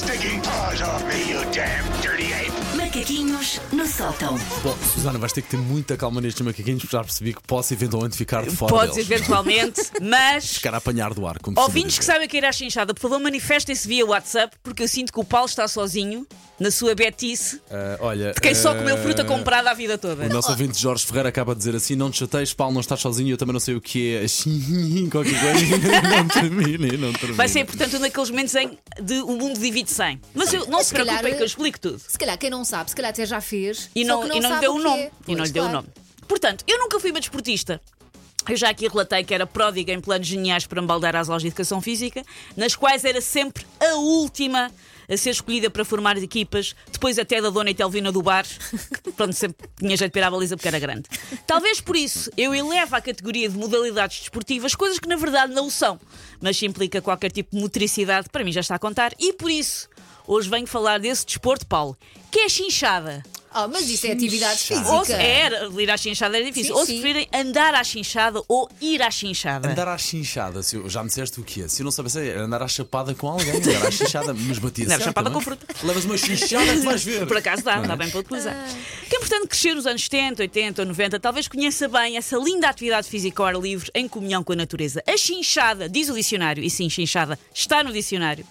stinking paws off me, you damn dirty ape! Macaquinhos no sótão. Bom, Susana, vais ter que ter muita calma nestes macaquinhos, porque já percebi que posso eventualmente ficar de fora Podes deles. eventualmente, mas. Ficar a apanhar do ar, como Ouvintes que sabem que ir à chinchada, por favor, manifestem-se via WhatsApp, porque eu sinto que o Paulo está sozinho, na sua betice, olha, de quem só comeu fruta comprada a vida toda. O nosso ouvinte Jorge Ferreira acaba de dizer assim: Não te chateies, Paulo, não estás sozinho. Eu também não sei o que é. Qualquer coisa. Não termine, não termine. Vai ser, portanto, um daqueles momentos em de o mundo divide 100. Mas eu, não se se calhar- preocupem que eu explico tudo. Se calhar quem não sabe, se calhar até já fez. E não, não, e não lhe sabe deu o nome. é. E não Pois, lhe deu o claro. nome. Portanto, eu nunca fui uma desportista. Eu já aqui relatei que era pródiga em planos geniais para embaldar as aulas de educação física, nas quais era sempre a última a ser escolhida para formar equipas, depois até da dona Itelvina do bar, que, pronto, sempre tinha jeito para ir à baliza porque era grande. Talvez por isso eu elevo à categoria de modalidades desportivas coisas que na verdade não o são, mas implica qualquer tipo de motricidade, para mim já está a contar, e por isso hoje venho falar desse desporto, Paulo, que é a chinchada. Oh, mas isso é atividade física. Ou se, era, ir à chinchada era difícil. Sim, ou se sim. preferirem andar à chinchada ou ir à chinchada. Andar à chinchada, se eu, já me disseste o que é. Se eu não soubesse, era andar à chapada com alguém, andar à chinchada, mas batia Não, certo chapada com fruta. Levas uma chinchada que vais ver. Por acaso dá, dá bem para utilizar. Quem, portanto, crescer nos anos 70, 80 ou 90, talvez conheça bem essa linda atividade física ao ar livre em comunhão com a natureza. A chinchada, diz o dicionário, e sim, chinchada, está no dicionário.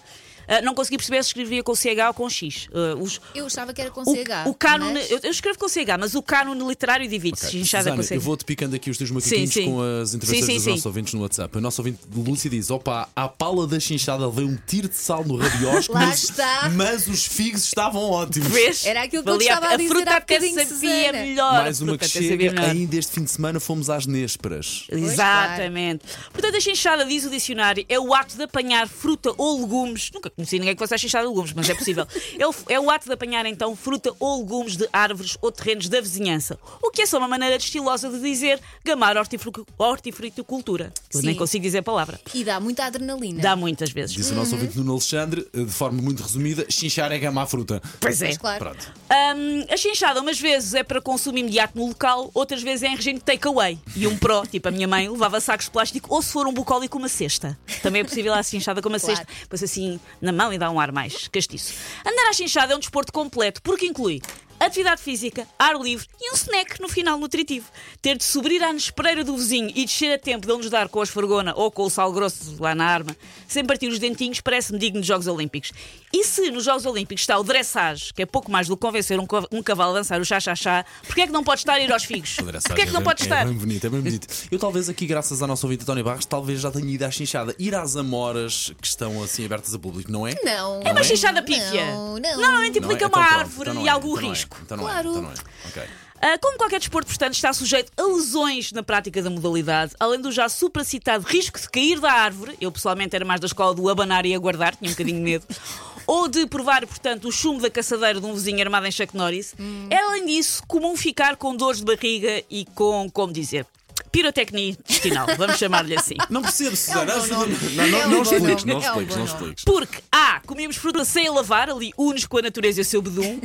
Ah, não consegui perceber se escrevia com CH ou com X. Ah, os- Eu achava que era com o, CH. o cânone, mas- eu, eu escrevo com CH, mas o cânone literário divide-se. Ok, Chinchada Susana, com CH. eu vou-te picando aqui os teus macaquinhos Sim, sim. com as intervenções Sim, sim, dos sim. nossos ouvintes no WhatsApp. O nosso ouvinte Lúcia diz: opa, à pala da chinchada levei um tiro de sal no rabiosco, Lá mas, está. mas os figos estavam ótimos. Vês? Era aquilo que eu estava a dizer fruta há até sabia Susana. melhor. Mais a uma fruta que chega, melhor. ainda este fim de semana fomos às Nésperas. Exatamente. Portanto, a chinchada, diz o dicionário, é o ato de apanhar fruta ou legumes. Nunca conheci ninguém que fosse a chinchada de legumes, mas é possível. é, o, é o ato de apanhar, então, fruta ou legumes de árvores ou terrenos da vizinhança. O que é só uma maneira estilosa de dizer gamar hortifru- hortifruticultura. Eu nem consigo dizer a palavra. E dá muita adrenalina. Dá muitas vezes. Disse o nosso ouvinte Nuno Alexandre, eh, de forma muito resumida: chinchar é gamar fruta. Pois é. Mas claro. Pronto. Hum, a chinchada, umas vezes é para consumo imediato no local, outras vezes é em regime de takeaway. E um pró, tipo a minha mãe, levava sacos de plástico ou se for um bucólico, uma cesta. Também é possível a chinchada com uma Claro. cesta, pois assim na mão e dá um ar mais castiço. Andar à chinchada é um desporto completo, porque inclui atividade física, ar livre e um snack no final nutritivo. Ter de subir à nespereira do vizinho e descer a tempo de ele nos dar com a esfargona ou com o sal grosso lá na arma, sem partir os dentinhos, parece-me digno de Jogos Olímpicos. E se nos Jogos Olímpicos está o dressage, que é pouco mais do que convencer um, co- um cavalo a dançar o chá-chá-chá, porquê é que não pode estar a ir aos figos? Porquê é que não pode estar? É bem bonito, é bem bonito. Eu talvez aqui, graças à nossa ouvinte Tony Barros, talvez já tenha ido à chinchada. Ir às amoras que estão assim abertas a público, não é? Não. É uma chinchada pífia. Não, não. Normalmente é? implica Então uma pronto, árvore então e é, algum então não é. Então não Claro. é, então não é. Ok. Ah, como qualquer desporto, portanto, está sujeito a lesões na prática da modalidade, além do já supracitado risco de cair da árvore. Eu, pessoalmente, era mais da escola do abanar e aguardar, tinha um bocadinho de medo. Ou de provar, portanto, o chumbo da caçadeira de um vizinho armado em Chuck Norris. É, além disso, comum ficar com dores de barriga e com, como dizer, pirotecnia intestinal, vamos chamar-lhe assim. Não percebo, Susana. É nome. Não, não, É não bom expliques, não É um expliques, não expliques. Porque A. Comemos fruta sem a lavar, ali unes com a natureza e o seu bedum.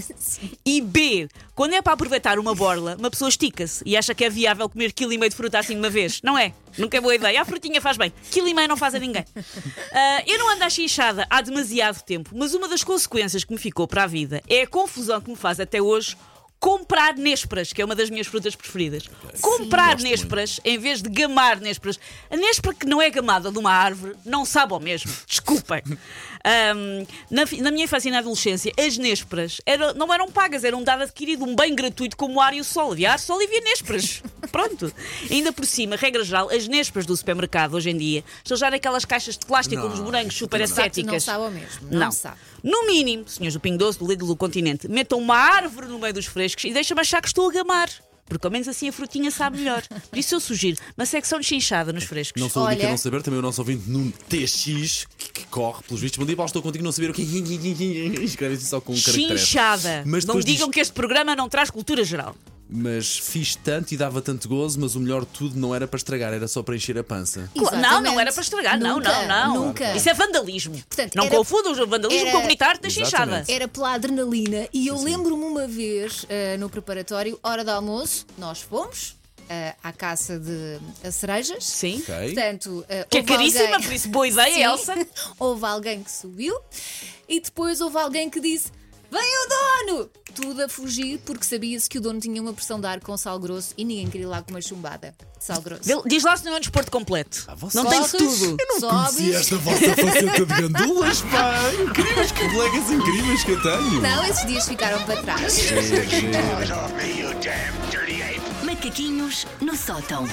E B. Quando é para aproveitar uma borla, uma pessoa estica-se e acha que é viável comer quilo e meio de fruta assim de uma vez. Não é? Nunca é boa ideia. A frutinha faz bem. Quilo e meio não faz a ninguém. Ah, eu não ando à chinchada há demasiado tempo, mas uma das consequências que me ficou para a vida é a confusão que me faz até hoje comprar nésperas, que é uma das minhas frutas preferidas. Comprar nésperas em vez de gamar nésperas. A néspera que não é gamada de uma árvore não sabe ao mesmo. Desculpem. Ahm, na, na minha infância e na adolescência, as nésperas era- não eram pagas, eram um dado adquirido, um bem gratuito como o ar e o sol. Havia ar, sol e havia nésperas. Pronto. Ainda por cima, regra geral, as nésperas do supermercado hoje em dia estão já naquelas caixas de plástico Não, com os morangos isso super ascéticas. não sabe ao mesmo. Não, Não. sabe. No mínimo, senhores do Pingo Doce, do Lidl do Continente, metam uma árvore no meio dos frescos e deixa-me achar que estou a gamar. Porque ao menos assim a frutinha sabe melhor. Por isso eu sugiro uma secção de chinchada nos frescos. Não sou a única a Olha. não saber, também o nosso ouvinte Nuno TX, que, que corre pelos vistos. Bom dia, Paulo, estou contigo, não saber o que Escreve assim só com um. Chinchada. Mas não digam diz- que este programa não traz cultura geral. Mas fiz tanto e dava tanto gozo, mas o melhor de tudo não era para estragar, era só para encher a pança. Não, não Exatamente. era para estragar. Não, Nunca, não, não. Nunca. Isso é vandalismo. Portanto, não era- confundam o vandalismo era- com o comunitário da chinchada. Exatamente. Era pela adrenalina e eu lembro-me uma vez eh, no preparatório, hora do almoço, nós fomos ah, à caça de ah, cerejas. Sim. Ok. Portanto, ah, Que é caríssima, alguém- por isso boa ideia, Sim. Elsa. houve alguém que subiu e depois houve alguém que disse: Vem o dono! Tudo a fugir porque sabia-se que o dono tinha uma pressão de ar com sal grosso e ninguém queria ir lá com uma chumbada sal grosso. Vê- Diz lá se não é um desporto completo. você- não tem de Corres, tudo. sobes. Conheci esta vossa faceta de gandulas, pá! Incríveis, que colegas incríveis que eu tenho! Não, esses dias ficaram para trás. Paws off me, you damn dirty ape! Macaquinhos no sótão.